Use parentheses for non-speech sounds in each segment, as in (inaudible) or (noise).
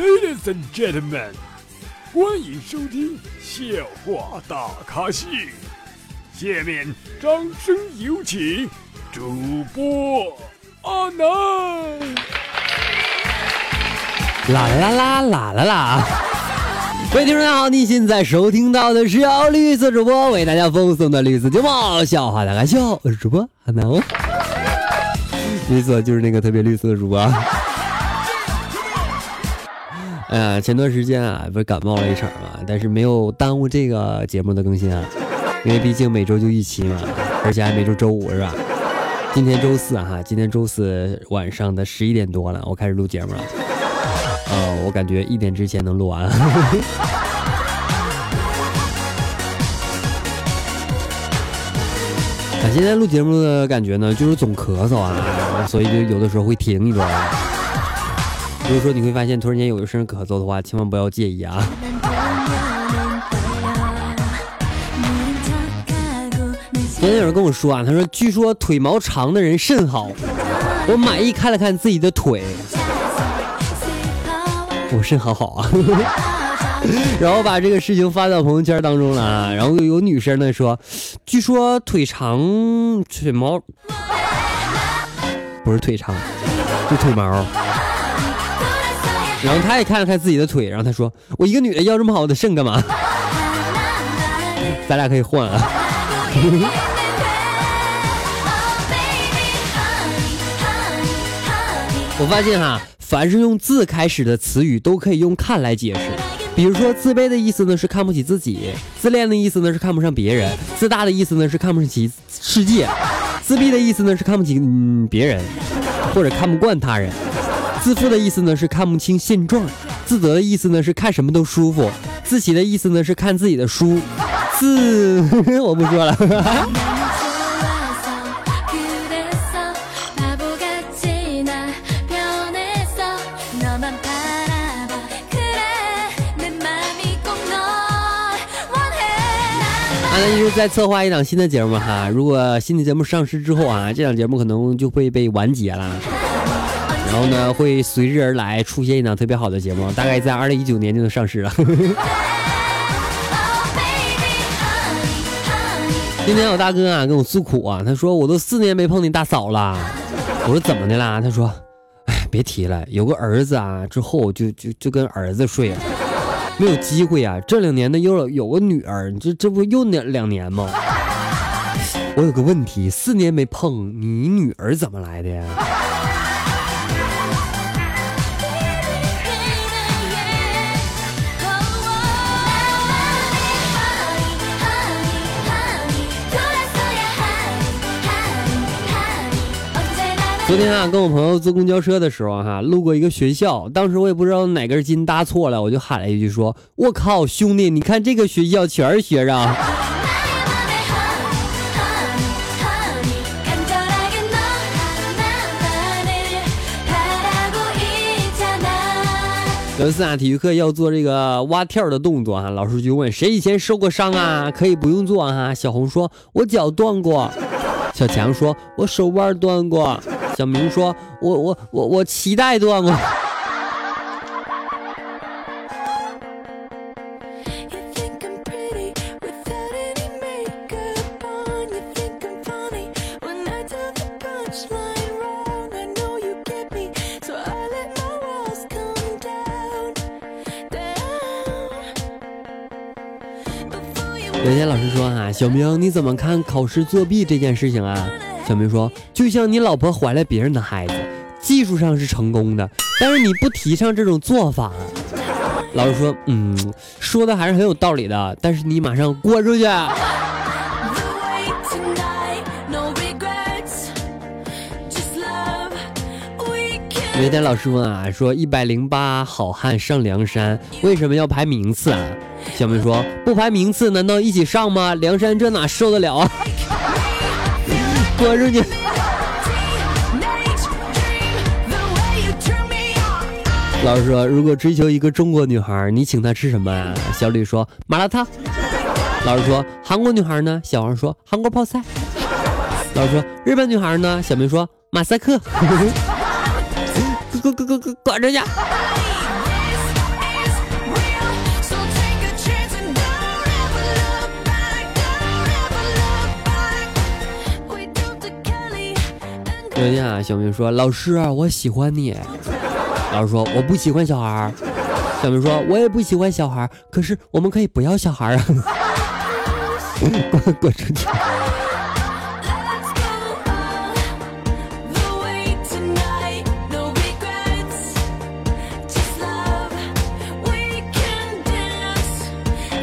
Ladies and gentlemen，欢迎收听笑话大咖秀。下面掌声有请主播阿南。啦啦啦啦啦啦！(laughs) 各位听众大家好，你现在收听到的是由绿色主播为大家奉送的绿色节目《笑话大咖秀》，我是主播阿南哦。绿色就是那个特别绿色的主播。哎呀，前段时间啊，不是感冒了一场嘛，但是没有耽误这个节目的更新啊，因为毕竟每周就一期嘛，而且还每周周五是吧？今天周四哈，今天周四晚上的十一点多了，我开始录节目了。呃，我感觉一点之前能录完。啊，(laughs) 现在录节目的感觉呢，就是总咳嗽啊，所以就有的时候会停一段。如果说你会发现突然间有一声咳嗽的话，千万不要介意啊。昨天有人跟我说啊，他说据说腿毛长的人肾好。我满意看了看自己的腿，我肾好好啊。(laughs) 然后把这个事情发到朋友圈当中了啊。然后有女生呢说，据说腿长腿毛不是腿长，是腿毛。然后他也看了看自己的腿，然后他说：“我一个女的要这么好的肾干嘛？咱俩可以换啊。”我发现哈，凡是用字开始的词语都可以用看来解释。比如说，自卑的意思呢是看不起自己；自恋的意思呢是看不上别人；自大的意思呢是看不起世界；自闭的意思呢是看不起嗯别人，或者看不惯他人。自负的意思呢是看不清现状，自责的意思呢是看什么都舒服，自喜的意思呢是看自己的书，自 (laughs) 我不说了。(laughs) 阿南一直在策划一档新的节目哈，如果新的节目上市之后啊，这档节目可能就会被完结了。然后呢，会随之而来出现一档特别好的节目，大概在二零一九年就能上市了。(laughs) 今天我大哥啊跟我诉苦啊，他说我都四年没碰你大嫂了。我说怎么的啦？他说，哎，别提了，有个儿子啊，之后就就就跟儿子睡了，没有机会啊。这两年呢又有个女儿，这这不又两两年吗？我有个问题，四年没碰你女儿怎么来的呀？昨天啊，跟我朋友坐公交车的时候，哈，路过一个学校，当时我也不知道哪根筋搭错了，我就喊了一句说：“我靠，兄弟，你看这个学校全是学生。”有一次啊，体育课要做这个蛙跳的动作哈，老师就问谁以前受过伤啊？可以不用做哈。小红说：“我脚断过。”小强说：“我手腕断过。”小明说：“我我我我脐带断过。”有天老师说：“啊，小明，你怎么看考试作弊这件事情啊？”小明说：“就像你老婆怀了别人的孩子，技术上是成功的，但是你不提倡这种做法。”老师说：“嗯，说的还是很有道理的，但是你马上滚出去。”有一天老师问啊，说一百零八好汉上梁山，为什么要排名次啊？小明说：“不排名次，难道一起上吗？梁山这哪受得了啊？”滚出去！老师说，如果追求一个中国女孩，你请她吃什么啊？小李说麻辣烫。老师说韩国女孩呢？小王说韩国泡菜。老师说日本女孩呢？小明说马赛克。滚滚滚滚滚，出去！有一天啊，小明说：“老师，我喜欢你。”老师说：“我不喜欢小孩。”小明说：“我也不喜欢小孩，可是我们可以不要小孩啊。”滚滚出去！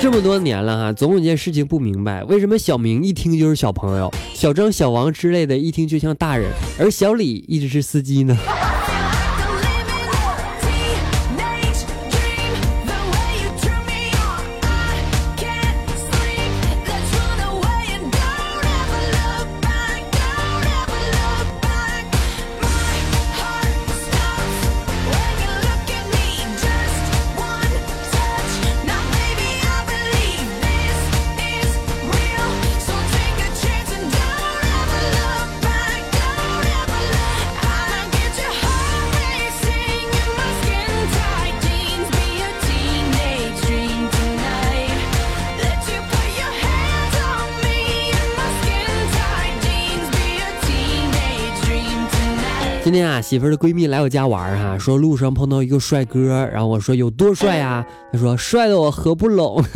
这么多年了哈，总有件事情不明白，为什么小明一听就是小朋友，小张、小王之类的一听就像大人，而小李一直是司机呢？天啊，媳妇儿的闺蜜来我家玩哈，说路上碰到一个帅哥，然后我说有多帅呀？她说帅的我合不拢。(laughs)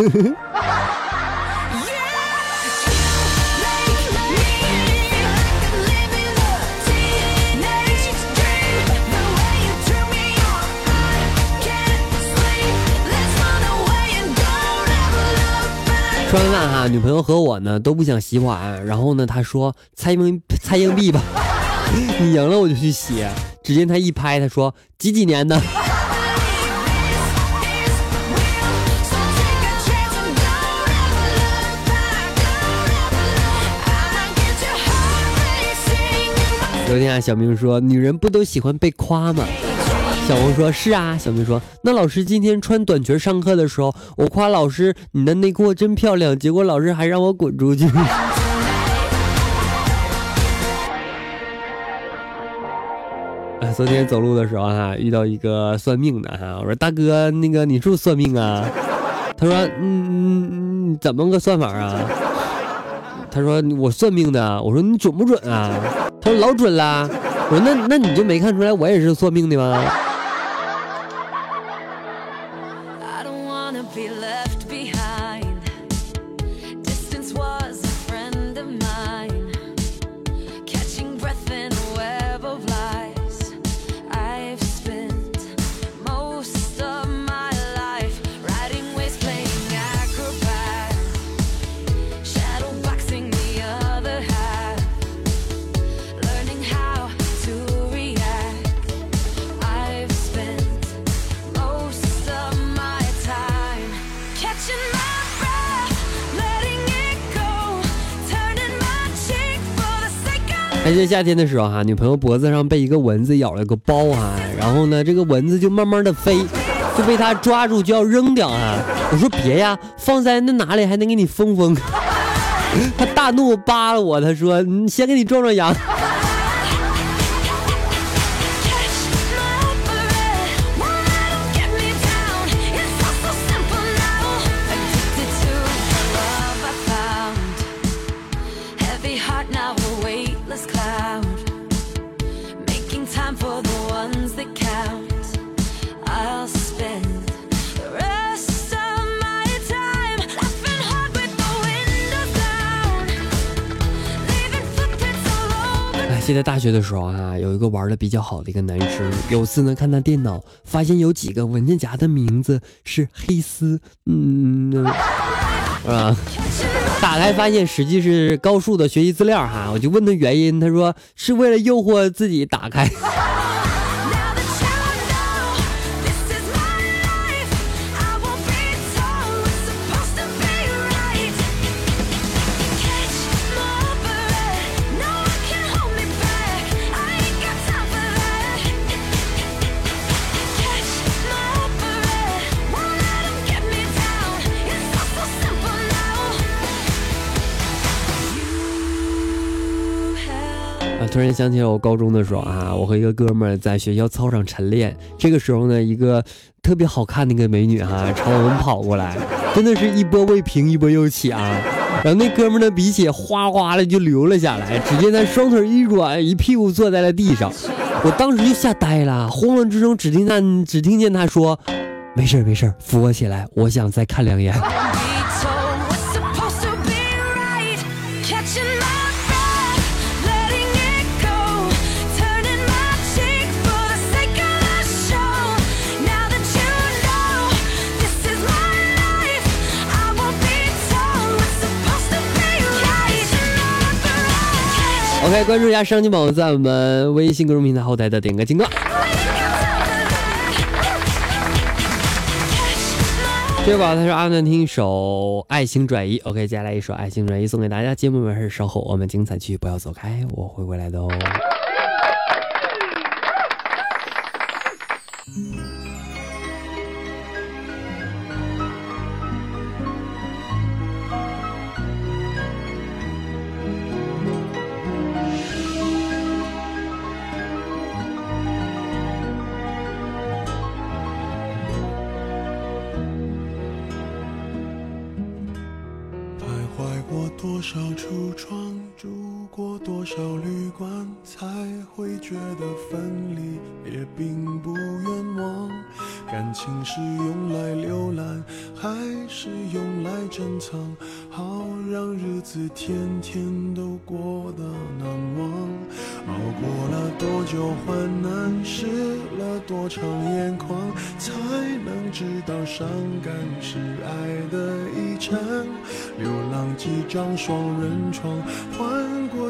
吃完饭哈，女朋友和我呢都不想洗碗，然后呢，她说猜硬猜硬币吧。你赢了我就去洗。只见他一拍，他说几几年的。(laughs) 昨天啊，小明说女人不都喜欢被夸吗？小红说是啊。小明说那老师今天穿短裙上课的时候，我夸老师你的内裤真漂亮，结果老师还让我滚出去。昨天走路的时候哈，遇到一个算命的哈，我说大哥，那个你是不是算命啊？他说嗯嗯嗯，怎么个算法啊？他说我算命的，我说你准不准啊？他说老准啦。我说那那你就没看出来我也是算命的吗？在夏天的时候哈，女朋友脖子上被一个蚊子咬了个包哈，然后呢，这个蚊子就慢慢的飞，就被他抓住就要扔掉啊。我说别呀，放在那哪里还能给你封封。(laughs) 他大怒扒了我，他说你先给你壮壮阳。记得大学的时候啊，有一个玩的比较好的一个男生，有次呢看他电脑，发现有几个文件夹的名字是黑丝，嗯，是 (laughs) 吧？打开发现实际是高数的学习资料哈，我就问他原因，他说是为了诱惑自己打开。突然想起了我高中的时候啊，我和一个哥们儿在学校操场晨练。这个时候呢，一个特别好看的一个美女哈，(laughs) 朝我们跑过来，真的是一波未平一波又起啊！然后那哥们儿的鼻血哗哗的就流了下来，只见他双腿一软，一屁股坐在了地上。我当时就吓呆了，慌乱之中只听他只听见他说：“没事没事扶我起来，我想再看两眼。”OK，关注一下商金宝在我们微信公众平台后台的点歌情况。这宝他说阿南听一首《爱情转移》，OK，接下来一首《爱情转移》送给大家。节目完事稍后我们精彩继续，不要走开，我会回来的哦。珍藏？好让日子天天都过得难忘。熬过了多久患难，湿了多长眼眶，才能知道伤感是爱的遗产。流浪几张双人床，换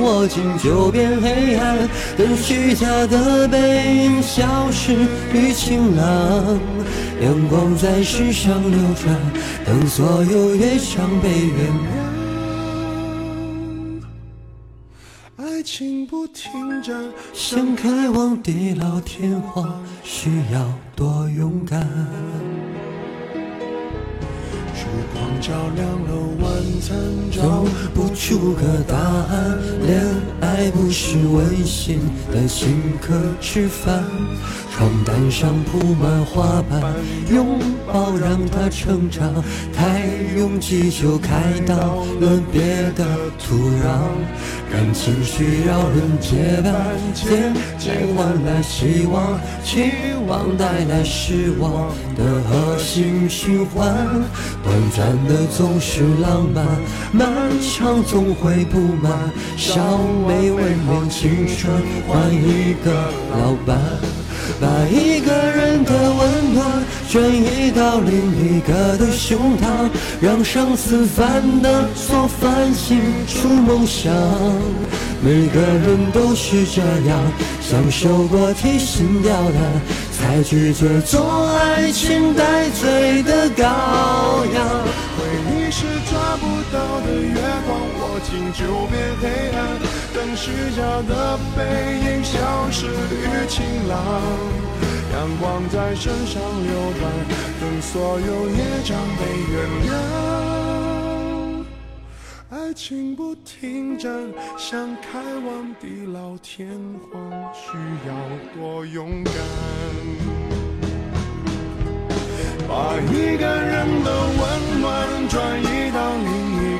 握紧就变黑暗，等虚假的背影消失于晴朗。阳光在世上流转，等所有乐章被原谅。爱情不停站，想开往地老天荒，需要多勇敢。烛光照亮了我晚餐，找不出个答案。恋爱不是温馨的请客吃饭。床单上铺满花瓣，拥抱让它成长。太拥挤就开到了别的土壤。感情需要人结伴，渐渐换来希望，期望带来失望的恶性循环。短暂的总是浪漫，漫长总会不满。少美未免青春换一个老伴。把一个人的温暖转移到另一个的胸膛，让上次犯的错反省出梦想。每个人都是这样，享受过提心吊胆，才拒绝做爱情带罪的羔羊。回忆是抓不到的月光，握紧就变黑暗，等虚假的背影消失于晴朗。阳光在身上流转，等所有业障被原谅。爱情不停站，想开往地老天荒，需要多勇敢。把一个人的温暖转移到另一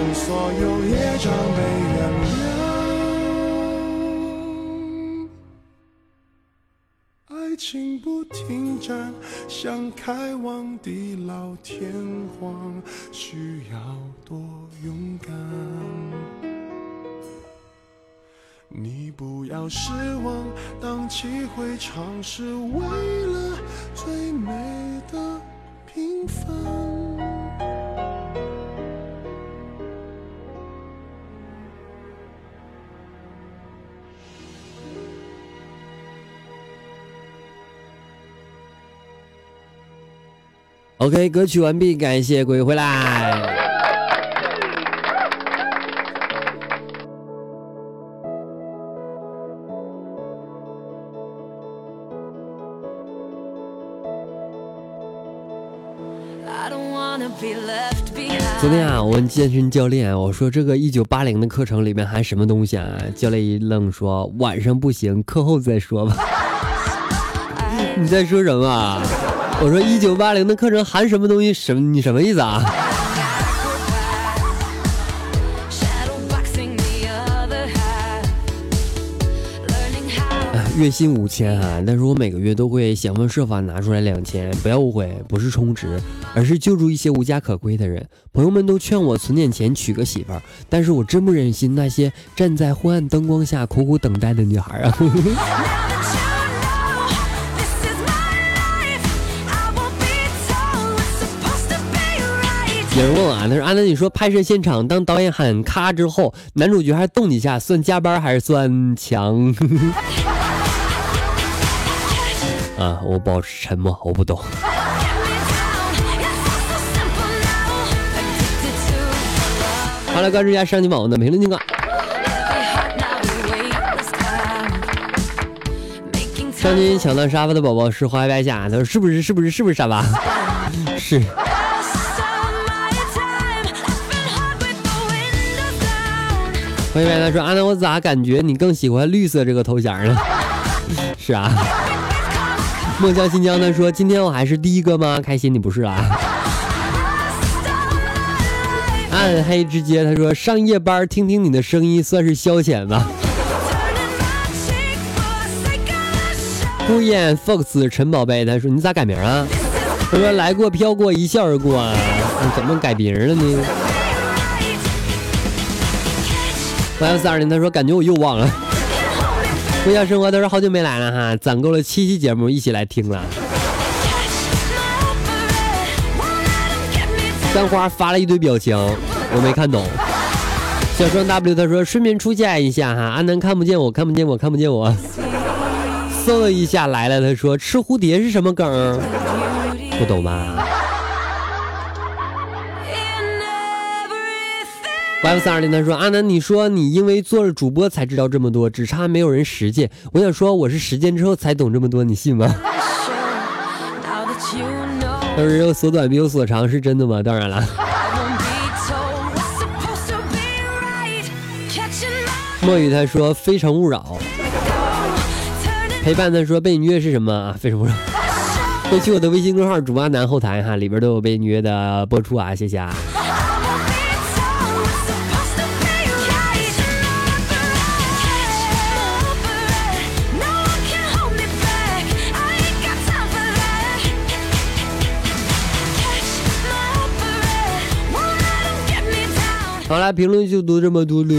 等所有业障被原谅。爱情不停站，想开往地老天荒，需要多勇敢。你不要失望，荡气回肠是为了最美的平凡。OK，歌曲完毕，感谢各位回来。昨天啊，我问健身教练，我说这个一九八零的课程里面含什么东西啊？教练一愣说：“晚上不行，课后再说吧。(laughs) ”你在说什么啊？我说一九八零的课程含什么东西？什么？你什么意思啊？月薪五千啊，但是我每个月都会想方设法拿出来两千，不要误会，不是充值，而是救助一些无家可归的人。朋友们都劝我存点钱娶个媳妇儿，但是我真不忍心那些站在昏暗灯光下苦苦等待的女孩啊。(laughs) 有人问我啊，他说：“阿南，你说拍摄现场当导演喊咔之后，男主角还动几下，算加班还是算强？” (laughs) 啊，我保持沉默，我不懂。好了，关注一下上期宝宝的评论情况。上期抢到沙发的宝宝是花白下，他说：“是不是？是不是？是不是沙发？” (laughs) 是。欢迎白他说：“阿南，我咋感觉你更喜欢绿色这个头衔呢？” (laughs) 是啊。梦乡新疆他说：“今天我还是第一个吗？开心你不是啊？” (laughs) 暗黑之街他说：“上夜班听听你的声音算是消遣吧。(laughs) ”孤雁 Fox 陈宝贝他说：“你咋改名啊？”他说：“来过飘过一笑而过啊，你怎么改名了呢？” Y 四二零他说：“感觉我又忘了。”微笑生活他说：“好久没来了哈，攒够了七期节目，一起来听了。”三花发了一堆表情，我没看懂。小双 W 他说：“顺便出现一下哈，阿南看不见我，看不见我，看不见我。”嗖了一下来了，他说：“吃蝴蝶是什么梗？不懂吧？” Y 三二零他说：“阿南，你说你因为做了主播才知道这么多，只差没有人实践。我想说，我是实践之后才懂这么多，你信吗？”他说：“有所短必有所长，是真的吗？”当然了。(laughs) 墨雨他说：“非诚勿扰。”陪伴他说：“被虐是什么啊？非诚勿扰。(laughs) ”会去我的微信公号主播阿南后台哈，里边都有被虐的播出啊，谢谢啊。好啦，评论就读这么多了。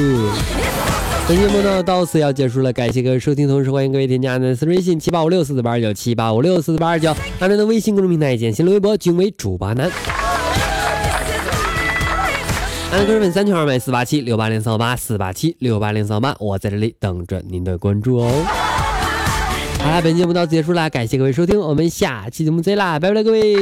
本节目呢到此要结束了，感谢各位收听，同时欢迎各位添加阿南私人微信七八五六四四八二九七八五六四四八二九，阿南的微信公众平台简新微博均为主八南。阿南个人粉三群二百四八七六八零三八四八七六八零三八，我在这里等着您的关注哦。好啦，本节目到此结束啦，感谢各位收听，我们下期节目再啦，拜拜了各位。